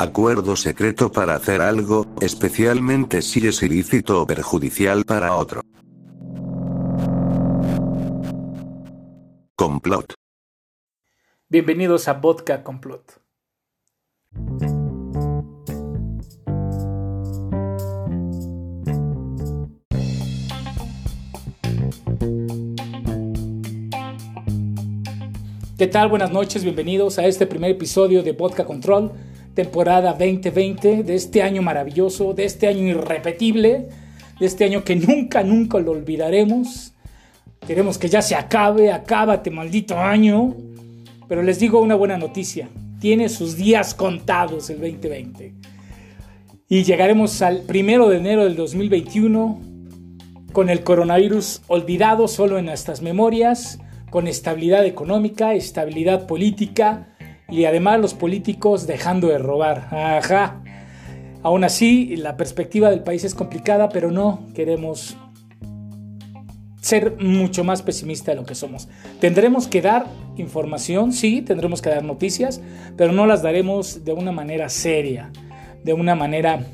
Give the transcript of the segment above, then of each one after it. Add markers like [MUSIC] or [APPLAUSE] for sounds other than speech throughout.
Acuerdo secreto para hacer algo, especialmente si es ilícito o perjudicial para otro. Complot. Bienvenidos a Vodka Complot. ¿Qué tal? Buenas noches, bienvenidos a este primer episodio de Vodka Control, temporada 2020 de este año maravilloso, de este año irrepetible, de este año que nunca, nunca lo olvidaremos. Queremos que ya se acabe, acábate maldito año. Pero les digo una buena noticia, tiene sus días contados el 2020. Y llegaremos al primero de enero del 2021 con el coronavirus olvidado solo en nuestras memorias con estabilidad económica, estabilidad política y además los políticos dejando de robar. Ajá. Aún así, la perspectiva del país es complicada, pero no queremos ser mucho más pesimista de lo que somos. Tendremos que dar información, sí, tendremos que dar noticias, pero no las daremos de una manera seria, de una manera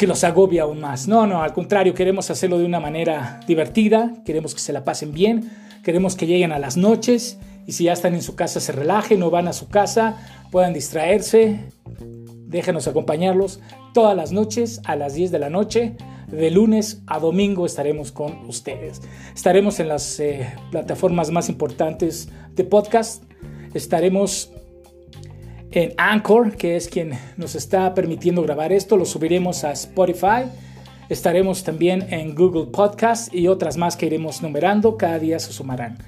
que los agobia aún más. No, no, al contrario, queremos hacerlo de una manera divertida, queremos que se la pasen bien, queremos que lleguen a las noches y si ya están en su casa se relajen o van a su casa, puedan distraerse. Déjenos acompañarlos todas las noches a las 10 de la noche. De lunes a domingo estaremos con ustedes. Estaremos en las eh, plataformas más importantes de podcast. Estaremos en Anchor, que es quien nos está permitiendo grabar esto. Lo subiremos a Spotify. Estaremos también en Google Podcast y otras más que iremos numerando. Cada día se sumarán.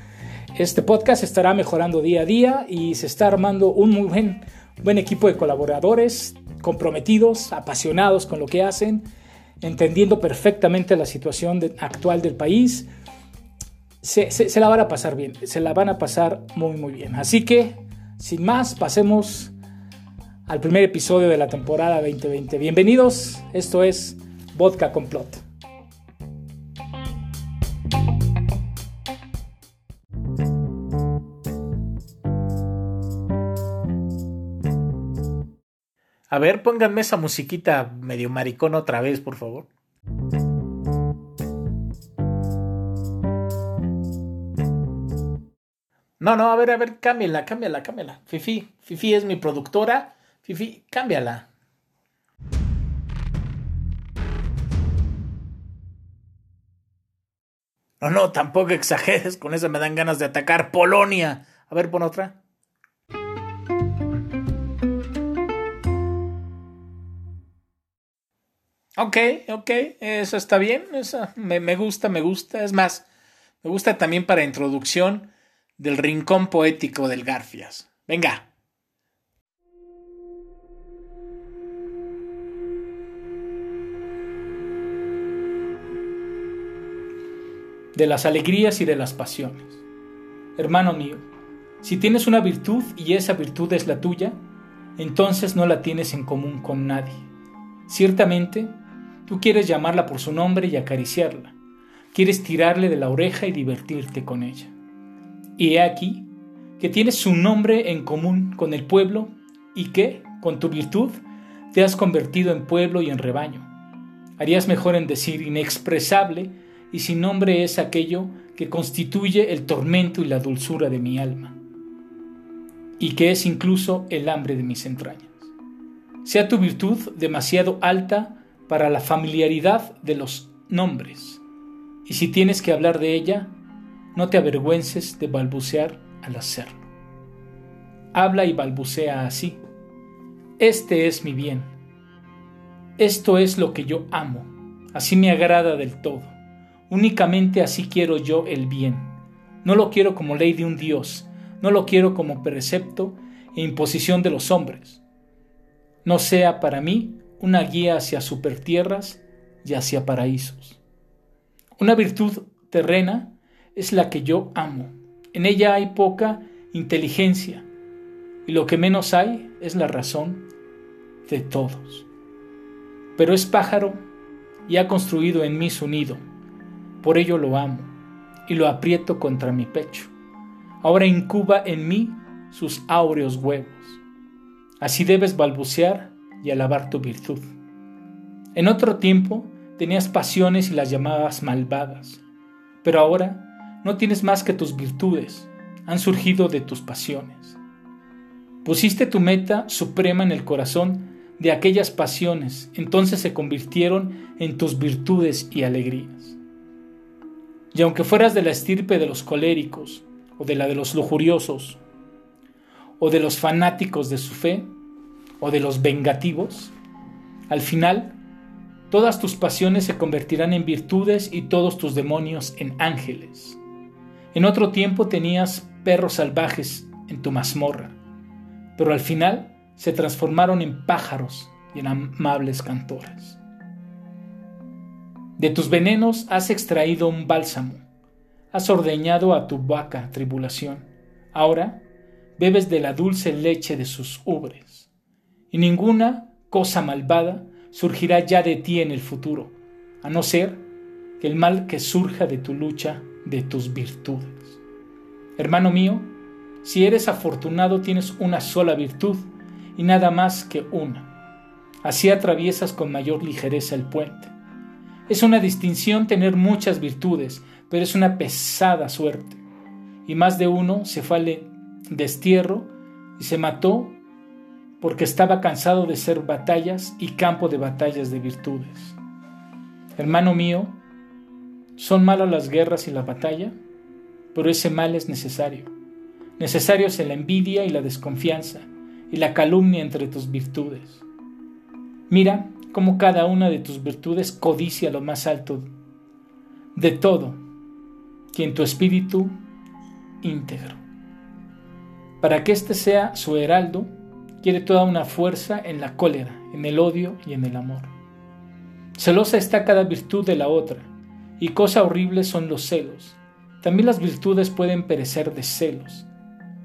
Este podcast estará mejorando día a día y se está armando un muy buen, equipo de colaboradores comprometidos, apasionados con lo que hacen, entendiendo perfectamente la situación actual del país. Se, se la van a pasar bien, se la van a pasar muy muy bien. Así que, sin más, pasemos al primer episodio de la temporada 2020. Bienvenidos, esto es Vodka Complot. A ver, pónganme esa musiquita medio maricón otra vez, por favor. No, no, a ver, a ver, cámbiala, cámbiala, cámbiala. Fifi, Fifi es mi productora Fifi, cámbiala. No, no, tampoco exageres, con esa me dan ganas de atacar Polonia. A ver, pon otra. Ok, ok, eso está bien, me, me gusta, me gusta. Es más, me gusta también para introducción del rincón poético del Garfias. Venga. de las alegrías y de las pasiones. Hermano mío, si tienes una virtud y esa virtud es la tuya, entonces no la tienes en común con nadie. Ciertamente, tú quieres llamarla por su nombre y acariciarla, quieres tirarle de la oreja y divertirte con ella. Y he aquí que tienes su nombre en común con el pueblo y que, con tu virtud, te has convertido en pueblo y en rebaño. Harías mejor en decir inexpresable y sin nombre es aquello que constituye el tormento y la dulzura de mi alma, y que es incluso el hambre de mis entrañas. Sea tu virtud demasiado alta para la familiaridad de los nombres, y si tienes que hablar de ella, no te avergüences de balbucear al hacerlo. Habla y balbucea así. Este es mi bien. Esto es lo que yo amo. Así me agrada del todo. Únicamente así quiero yo el bien. No lo quiero como ley de un Dios, no lo quiero como precepto e imposición de los hombres. No sea para mí una guía hacia supertierras y hacia paraísos. Una virtud terrena es la que yo amo. En ella hay poca inteligencia y lo que menos hay es la razón de todos. Pero es pájaro y ha construido en mí su nido por ello lo amo y lo aprieto contra mi pecho. ahora incuba en mí sus áureos huevos. Así debes balbucear y alabar tu virtud. En otro tiempo tenías pasiones y las llamabas malvadas, pero ahora no tienes más que tus virtudes, han surgido de tus pasiones. Pusiste tu meta suprema en el corazón de aquellas pasiones, entonces se convirtieron en tus virtudes y alegrías. Y aunque fueras de la estirpe de los coléricos, o de la de los lujuriosos, o de los fanáticos de su fe, o de los vengativos, al final todas tus pasiones se convertirán en virtudes y todos tus demonios en ángeles. En otro tiempo tenías perros salvajes en tu mazmorra, pero al final se transformaron en pájaros y en amables cantores. De tus venenos has extraído un bálsamo, has ordeñado a tu vaca tribulación. Ahora bebes de la dulce leche de sus ubres, y ninguna cosa malvada surgirá ya de ti en el futuro, a no ser que el mal que surja de tu lucha de tus virtudes. Hermano mío, si eres afortunado tienes una sola virtud, y nada más que una. Así atraviesas con mayor ligereza el puente. Es una distinción tener muchas virtudes, pero es una pesada suerte. Y más de uno se fue al destierro y se mató porque estaba cansado de ser batallas y campo de batallas de virtudes. Hermano mío, ¿son malas las guerras y la batalla? Pero ese mal es necesario. Necesario es la envidia y la desconfianza, y la calumnia entre tus virtudes. Mira cómo cada una de tus virtudes codicia lo más alto de todo, quien tu espíritu íntegro. Para que éste sea su heraldo, quiere toda una fuerza en la cólera, en el odio y en el amor. Celosa está cada virtud de la otra, y cosa horrible son los celos. También las virtudes pueden perecer de celos.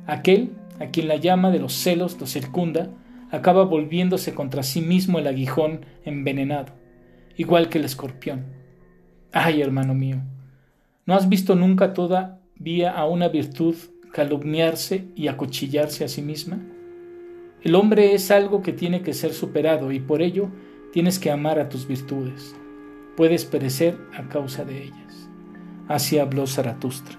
Aquel a quien la llama de los celos lo circunda, acaba volviéndose contra sí mismo el aguijón envenenado, igual que el escorpión. Ay, hermano mío, ¿no has visto nunca todavía a una virtud calumniarse y acuchillarse a sí misma? El hombre es algo que tiene que ser superado y por ello tienes que amar a tus virtudes. Puedes perecer a causa de ellas. Así habló Zaratustra.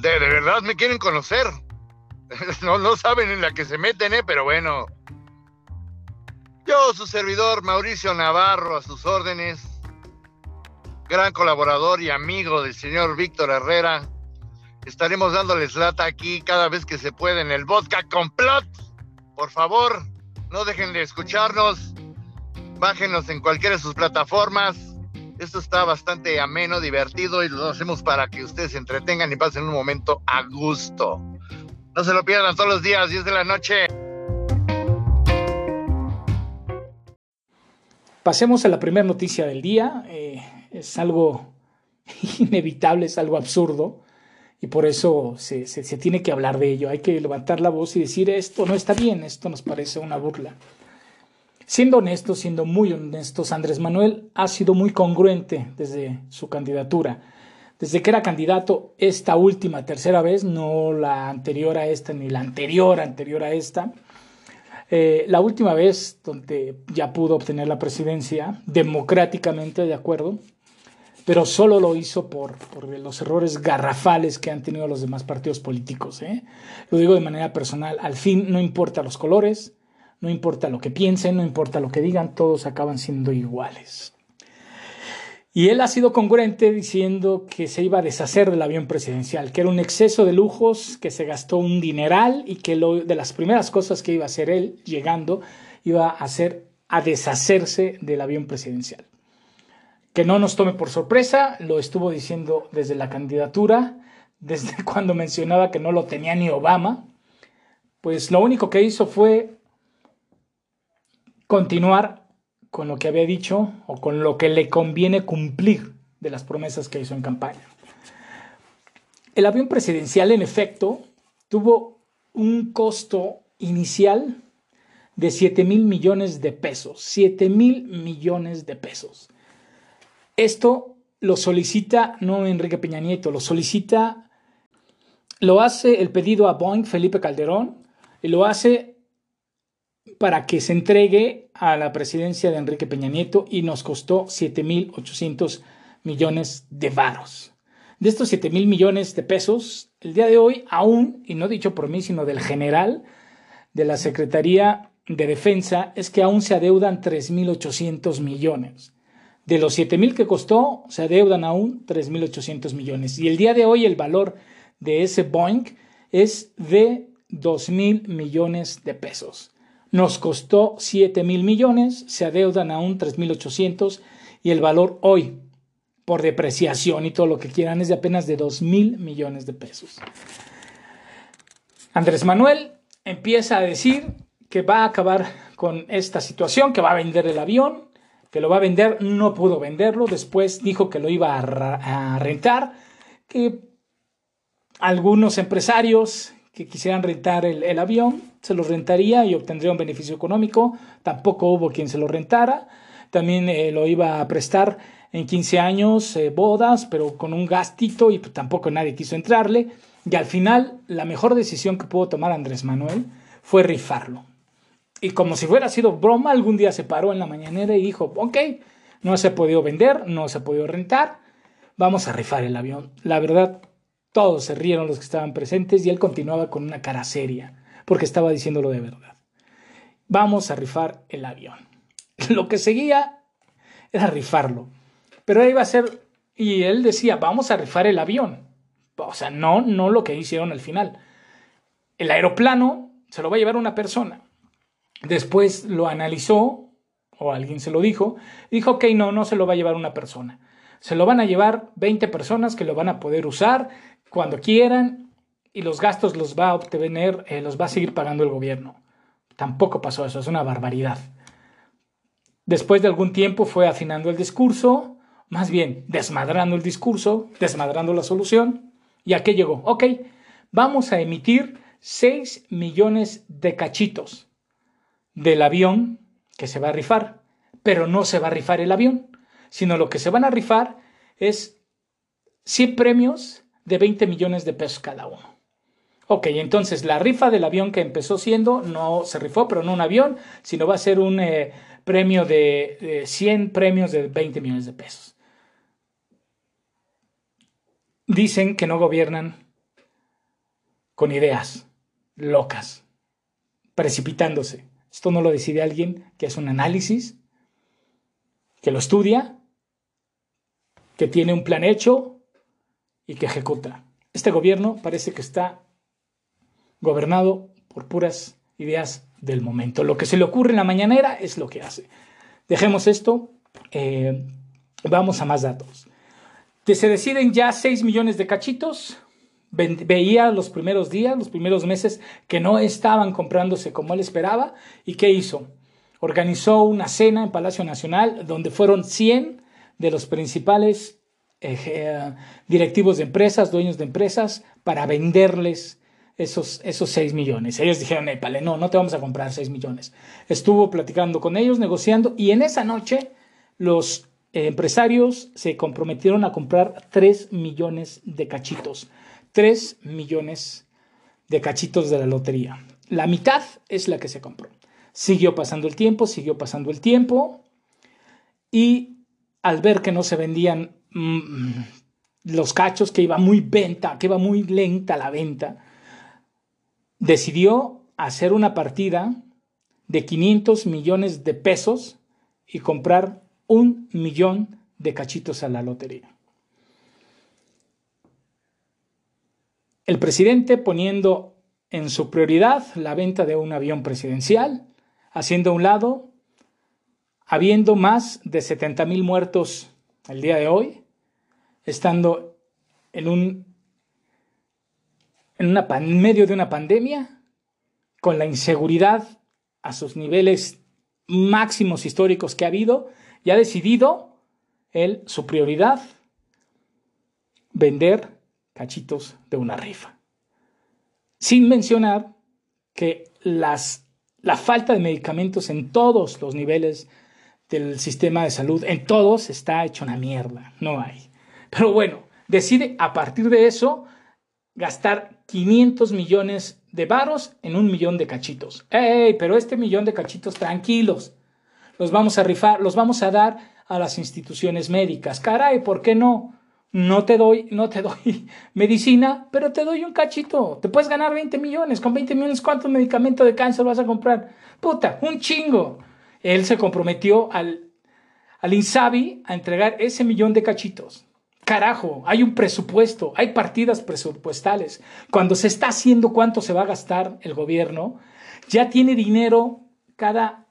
De, verdad me quieren conocer. [LAUGHS] No, no saben en la que se meten, ¿eh? Pero bueno. Yo, su servidor Mauricio Navarro, a sus órdenes. Gran colaborador y amigo del señor Víctor Herrera. Estaremos dándoles lata aquí cada vez que se puede en el vodka complot. Por favor, no dejen de escucharnos. Bájenos en cualquiera de sus plataformas esto está bastante ameno, divertido y lo hacemos para que ustedes se entretengan y pasen un momento a gusto. No se lo pierdan todos los días, 10 de la noche. Pasemos a la primera noticia del día. Eh, es algo [LAUGHS] inevitable, es algo absurdo y por eso se, se, tiene que hablar de ello. Hay que levantar la voz y decir esto no está bien, esto nos parece una burla. Siendo honestos, siendo muy honestos, Andrés Manuel ha sido muy congruente desde su candidatura. Desde que era candidato esta última, tercera vez, no la anterior a esta ni la anterior, anterior a esta, eh, la última vez donde ya pudo obtener la presidencia democráticamente, de acuerdo, pero solo lo hizo por, los errores garrafales que han tenido los demás partidos políticos. ¿eh? Lo digo de manera personal, al fin no importa los colores, no importa lo que piensen, no importa lo que digan, todos acaban siendo iguales. Y él ha sido congruente diciendo que se iba a deshacer del avión presidencial, que era un exceso de lujos, que se gastó un dineral y que lo, de las primeras cosas que iba a hacer él llegando iba a hacer a deshacerse del avión presidencial. Que no nos tome por sorpresa, lo estuvo diciendo desde la candidatura, [LAUGHS] desde cuando mencionaba que no lo tenía ni Obama, pues lo único que hizo fue continuar con lo que había dicho o con lo que le conviene cumplir de las promesas que hizo en campaña. El avión presidencial, en efecto, tuvo un costo inicial de 7 mil millones de pesos. 7 mil millones de pesos. Esto lo solicita no Enrique Peña Nieto, lo solicita, lo hace el pedido a Boeing Felipe Calderón y lo hace para que se entregue a la presidencia de Enrique Peña Nieto y nos costó 7.800 millones de varos. De estos 7 mil millones de pesos, el día de hoy aún, y no dicho por mí, sino del general de la Secretaría de Defensa, es que aún se adeudan 3.800 millones. De los 7 mil que costó, se adeudan aún 3.800 millones. Y el día de hoy el valor de ese Boeing es de 2 mil millones de pesos. Nos costó 7 mil millones, se adeudan aún 3.800 y el valor hoy por depreciación y todo lo que quieran es de apenas de 2 mil millones de pesos. Andrés Manuel empieza a decir que va a acabar con esta situación, que va a vender el avión, que lo va a vender, no pudo venderlo, después dijo que lo iba a, rentar, que algunos empresarios que quisieran rentar el, avión se lo rentaría y obtendría un beneficio económico, tampoco hubo quien se lo rentara, también eh, lo iba a prestar en 15 años eh, bodas, pero con un gastito y pues, tampoco nadie quiso entrarle. Y al final, la mejor decisión que pudo tomar Andrés Manuel fue rifarlo. Y como si fuera sido broma, algún día se paró en la mañanera y dijo, ok, no se ha podido vender, no se ha podido rentar, vamos a rifar el avión. La verdad, todos se rieron los que estaban presentes y él continuaba con una cara seria, porque estaba diciéndolo de verdad. Vamos a rifar el avión. [LAUGHS] Lo que seguía era rifarlo. Pero iba a ser, y él decía, vamos a rifar el avión. O sea, no, no lo que hicieron al final. El aeroplano se lo va a llevar una persona. Después lo analizó, o alguien se lo dijo, dijo, ok, no, no se lo va a llevar una persona. Se lo van a llevar 20 personas que lo van a poder usar cuando quieran y los gastos los va a obtener, eh, los va a seguir pagando el gobierno. Tampoco pasó eso, es una barbaridad. Después de algún tiempo fue afinando el discurso, más bien desmadrando el discurso, desmadrando la solución. ¿Y a qué llegó? Ok, vamos a emitir 6 millones de cachitos del avión que se va a rifar, pero no se va a rifar el avión, sino lo que se van a rifar es 100 premios de 20 millones de pesos cada uno. Ok, entonces la rifa del avión que empezó siendo, no se rifó, pero no un avión, sino va a ser un eh, premio de, de 100 premios de 20 millones de pesos dicen que no gobiernan con ideas locas, precipitándose. Esto no lo decide alguien que hace un análisis, que lo estudia, que tiene un plan hecho y que ejecuta. Este gobierno parece que está gobernado por puras ideas del momento. Lo que se le ocurre en la mañanera es lo que hace. Dejemos esto, eh, vamos a más datos se deciden ya 6 millones de cachitos. Veía los primeros días, los primeros meses, que no estaban comprándose como él esperaba. ¿Y qué hizo? Organizó una cena en Palacio Nacional donde fueron 100 de los principales directivos de empresas, dueños de empresas, para venderles esos, esos 6 millones. Ellos dijeron, no, no te vamos a comprar 6 millones. Estuvo platicando con ellos, negociando, y en esa noche los empresarios se comprometieron a comprar 3 millones de cachitos. 3 millones de cachitos de la lotería. La mitad es la que se compró. Siguió pasando el tiempo, siguió pasando el tiempo y al ver que no se vendían mm, los cachos, que iba muy venta, que iba muy lenta la venta, decidió hacer una partida de 500 millones de pesos y comprar un millón de cachitos a la lotería. El presidente poniendo en su prioridad la venta de un avión presidencial, haciendo a un lado, habiendo más de 70 mil muertos el día de hoy, estando en un en, una, en medio de una pandemia, con la inseguridad a sus niveles máximos históricos que ha habido, y ha decidido él, su prioridad, vender cachitos de una rifa. Sin mencionar que las la falta de medicamentos en todos los niveles del sistema de salud, en todos está hecho una mierda, no hay. Pero bueno, decide a partir de eso gastar 500 millones de varos en un millón de cachitos. ¡Ey! Pero este millón de cachitos, tranquilos, los vamos a rifar, los vamos a dar a las instituciones médicas. Caray, ¿por qué no? No te doy, no te doy [LAUGHS] medicina, pero te doy un cachito. Te puedes ganar 20 millones. Con 20 millones, ¿cuántos medicamentos de cáncer vas a comprar? Puta, un chingo. Él se comprometió al, al Insabi a entregar ese millón de cachitos. Carajo, hay un presupuesto, hay partidas presupuestales. Cuando se está haciendo cuánto se va a gastar el gobierno, ya tiene dinero cada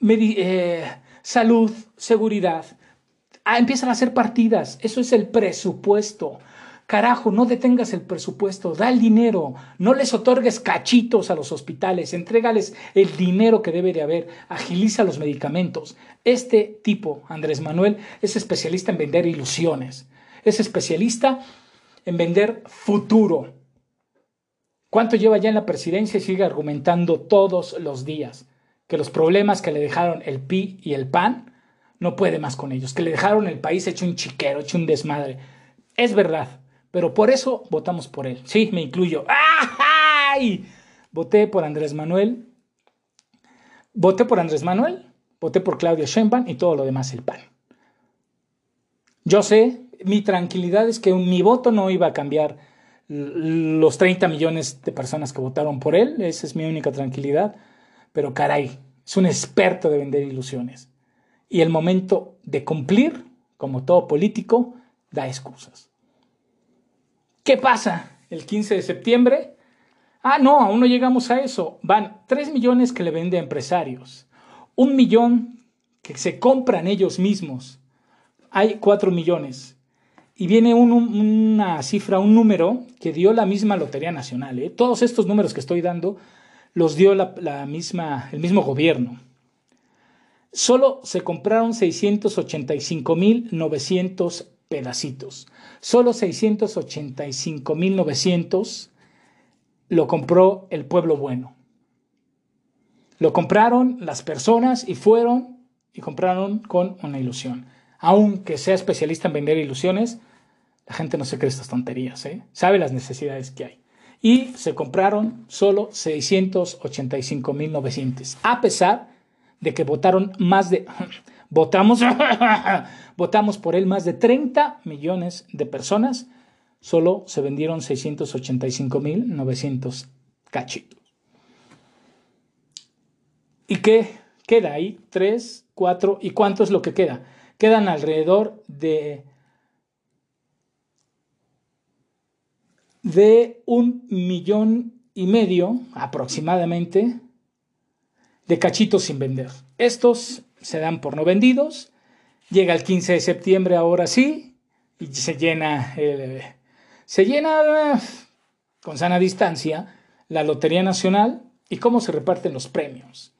eh, salud, seguridad. Ah, empiezan a hacer partidas. Eso es el presupuesto. Carajo, no detengas el presupuesto, da el dinero, no les otorgues cachitos a los hospitales, entrégales el dinero que debe de haber, agiliza los medicamentos. Este tipo, Andrés Manuel, es especialista en vender ilusiones, es especialista en vender futuro. ¿Cuánto lleva ya en la presidencia y sigue argumentando todos los días que los problemas que le dejaron el PI y el PAN no puede más con ellos, que le dejaron el país hecho un chiquero, hecho un desmadre? Es verdad, pero por eso votamos por él. Sí, me incluyo. [LAUGHS] ¡Ay! Voté por Andrés Manuel. Voté por Andrés Manuel, voté por Claudia Sheinbaum y todo lo demás el PAN. Yo sé, mi tranquilidad es que mi voto no iba a cambiar los 30 millones de personas que votaron por él, esa es mi única tranquilidad, pero caray, es un experto de vender ilusiones. Y el momento de cumplir, como todo político, da excusas. ¿Qué pasa el 15 de septiembre? Ah, no, aún no llegamos a eso. Van 3 millones que le vende a empresarios, un millón que se compran ellos mismos. Hay 4 millones. Y viene una cifra, un número que dio la misma Lotería Nacional. ¿eh? Todos estos números que estoy dando los dio la, misma, el mismo gobierno. Solo se compraron 685.900 pedacitos. Solo 685.900 lo compró el pueblo bueno. Lo compraron las personas y fueron y compraron con una ilusión. Aunque sea especialista en vender ilusiones, la gente no se cree estas tonterías, ¿eh? sabe las necesidades que hay. Y se compraron solo 685.900, a pesar de que votaron más de [LAUGHS] Votamos, [LAUGHS] votamos por él más de 30 millones de personas. Solo se vendieron 685.900 cachitos. ¿Y qué queda ahí? ¿Tres, cuatro? ¿Y cuánto es lo que queda? Quedan alrededor de de un millón y medio aproximadamente de cachitos sin vender. Estos se dan por no vendidos. Llega el 15 de septiembre, ahora sí, y se llena, se llena con sana distancia la Lotería Nacional y cómo se reparten los premios.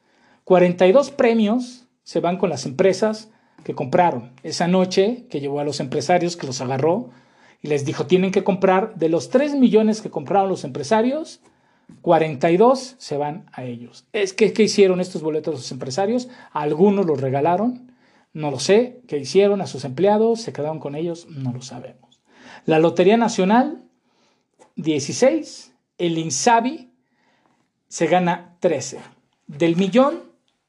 42 premios se van con las empresas que compraron. Esa noche que llevó a los empresarios, que los agarró y les dijo, tienen que comprar de los 3 millones que compraron los empresarios, 42 se van a ellos. Es que, ¿Qué hicieron estos boletos los empresarios? Algunos los regalaron, no lo sé. ¿Qué hicieron a sus empleados? ¿Se quedaron con ellos? No lo sabemos. La Lotería Nacional, 16. El Insabi se gana 13. Del millón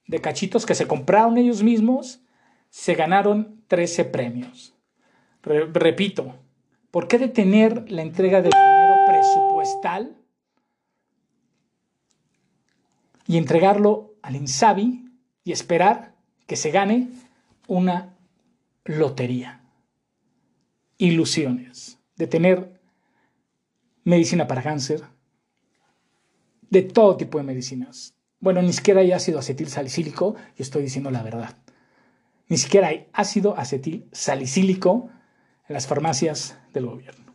de cachitos que se compraron ellos mismos, se ganaron 13 premios. repito, ¿por qué detener la entrega del dinero presupuestal? Y entregarlo al Insabi y esperar que se gane una lotería. Ilusiones de tener medicina para cáncer, de todo tipo de medicinas. Bueno, ni siquiera hay ácido acetil salicílico, y estoy diciendo la verdad. Ni siquiera hay ácido acetil salicílico en las farmacias del gobierno.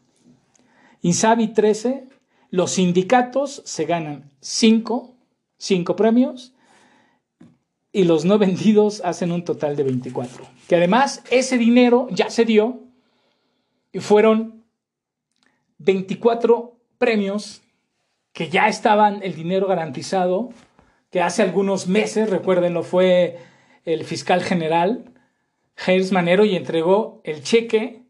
Insabi 13, los sindicatos se ganan 5 cinco premios y los no vendidos hacen un total de 24. Que además ese dinero ya se dio y fueron 24 premios que ya estaban el dinero garantizado que hace algunos meses, recuérdenlo, fue el fiscal general James Manero y entregó el cheque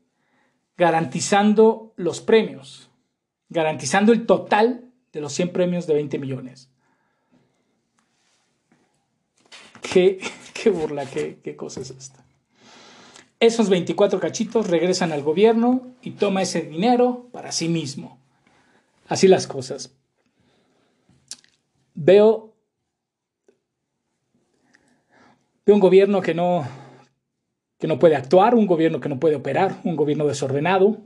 garantizando los premios, garantizando el total de los 100 premios de 20 millones. Qué, burla, qué, qué cosa es esta. Esos 24 cachitos regresan al gobierno y toma ese dinero para sí mismo. Así las cosas. Veo, veo un gobierno que no, que no puede actuar, un gobierno que no puede operar, un gobierno desordenado,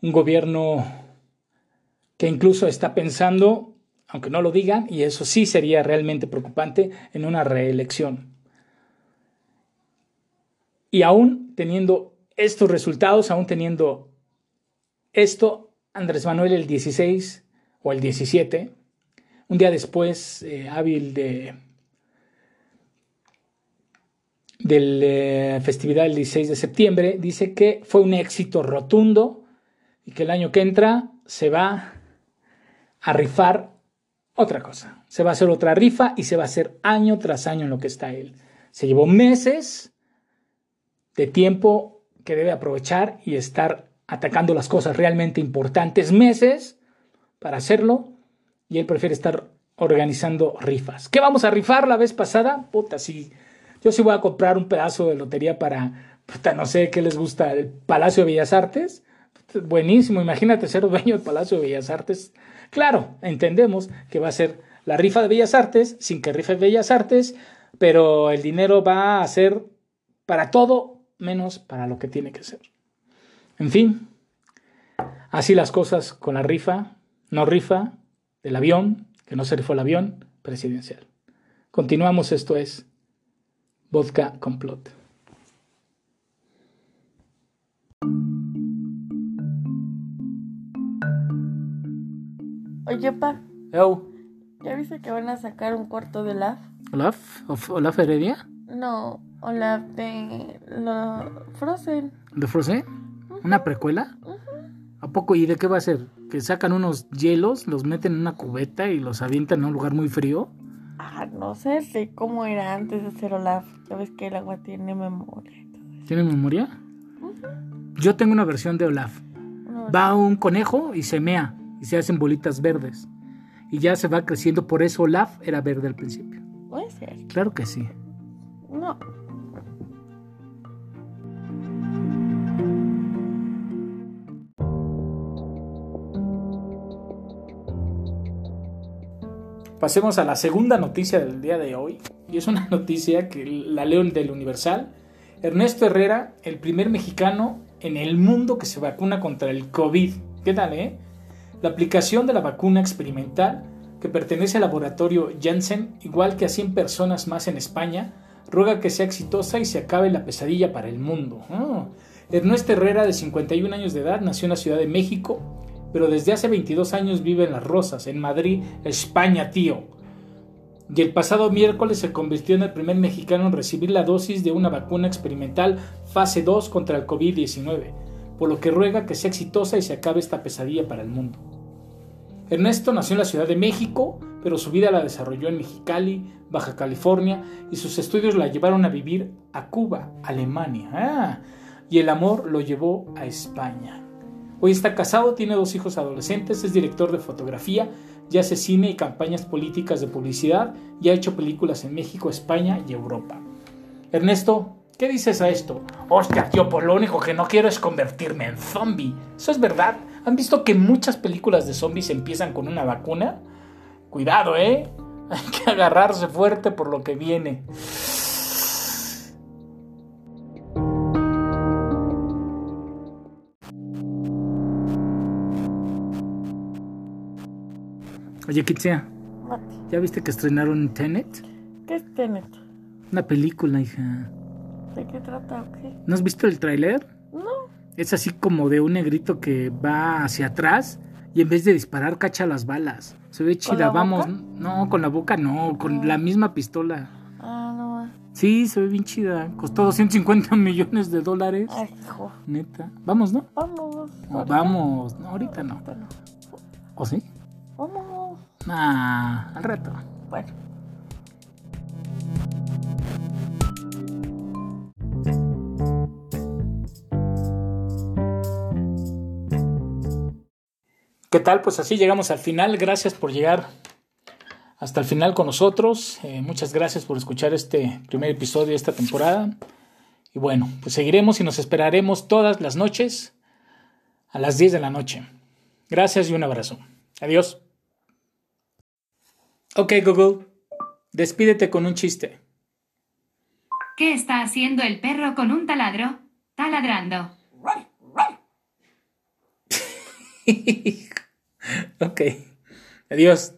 un gobierno que incluso está pensando, aunque no lo digan, y eso sí sería realmente preocupante, en una reelección. Y aún teniendo estos resultados, aún teniendo esto, Andrés Manuel el 16 o el 17, un día después, eh, hábil de del eh, festividad del 16 de septiembre, dice que fue un éxito rotundo y que el año que entra se va a rifar otra cosa. Se va a hacer otra rifa y se va a hacer año tras año en lo que está él. Se llevó meses de tiempo que debe aprovechar y estar atacando las cosas realmente importantes, meses para hacerlo, y él prefiere estar organizando rifas. ¿Qué vamos a rifar la vez pasada? Puta, sí. Yo sí voy a comprar un pedazo de lotería para, puta, no sé qué les gusta, el Palacio de Bellas Artes. Buenísimo, imagínate ser dueño del Palacio de Bellas Artes. Claro, entendemos que va a ser la rifa de Bellas Artes, sin que rife Bellas Artes, pero el dinero va a ser para todo menos para lo que tiene que ser. En fin, así las cosas con la rifa, no rifa del avión, que no se rifó el avión presidencial. Continuamos, esto es Vodka Complot. Oye, pa. Yo. ¿Ya viste que van a sacar un cuarto de Olaf? ¿Olaf? ¿Olaf Heredia? No, Olaf de lo Frozen. ¿De Frozen? ¿Una precuela? ¿A poco? ¿Y de qué va a ser? ¿Que sacan unos hielos, los meten en una cubeta y los avientan a un lugar muy frío? Ah, no sé, sé cómo era antes de hacer Olaf. Sabes que el agua tiene memoria. ¿Tiene memoria? Yo tengo una versión de Olaf. Va un conejo y se mea y se hacen bolitas verdes. Y ya se va creciendo, por eso Olaf era verde al principio. puede ser. Claro que sí. No. Pasemos a la segunda noticia del día de hoy. Y es una [LAUGHS] noticia que la leo del Universal. Ernesto Herrera, el primer mexicano en el mundo que se vacuna contra el COVID. ¿Qué tal, eh? La aplicación de la vacuna experimental, que pertenece al laboratorio Janssen, igual que a 100 personas más en España, ruega que sea exitosa y se acabe la pesadilla para el mundo. Ah. Ernesto Herrera, de 51 años de edad, nació en la Ciudad de México, pero desde hace 22 años vive en Las Rosas, en Madrid, España, tío. Y el pasado miércoles se convirtió en el primer mexicano en recibir la dosis de una vacuna experimental fase 2 contra el COVID-19, por lo que ruega que sea exitosa y se acabe esta pesadilla para el mundo. Ernesto nació en la Ciudad de México, pero su vida la desarrolló en Mexicali, Baja California, y sus estudios la llevaron a vivir a Cuba, Alemania. Ah, y el amor lo llevó a España. Hoy está casado, tiene dos hijos adolescentes, es director de fotografía y hace cine y campañas políticas de publicidad y ha hecho películas en México, España y Europa. Ernesto, ¿qué dices a esto? Hostia, tío, pues lo único que no quiero es convertirme en zombie. Eso es verdad. ¿Han visto que muchas películas de zombies empiezan con una vacuna? Cuidado, ¿eh? [LAUGHS] Hay que agarrarse fuerte por lo que viene. Oye, Kitsia. ¿ya viste que estrenaron Tenet? ¿Qué es Tenet? Una película, hija. ¿De qué trata o qué? ¿No has visto el tráiler? No. Es así como de un negrito que va hacia atrás y en vez de disparar cacha las balas. Se ve chida, la vamos. boca? No, con la boca no, con la misma pistola. Ah, no. Sí, se ve bien chida. Costó 250 [LAUGHS] millones de dólares. Ay, hijo. Neta. Vamos, ¿no? Vamos. No, vamos. No. Ahorita no. ¿O sí? Vamos. Ah, al rato. Bueno. ¿Qué tal? Pues así llegamos al final. Gracias por llegar hasta el final con nosotros. Eh, muchas gracias por escuchar este primer episodio de esta temporada. Y bueno, pues seguiremos y nos esperaremos todas las noches a las 10 de la noche. Gracias y un abrazo. Adiós. Ok, Google, despídete con un chiste. ¿Qué está haciendo el perro con un taladro? Taladrando. [LAUGHS] ok. Adiós.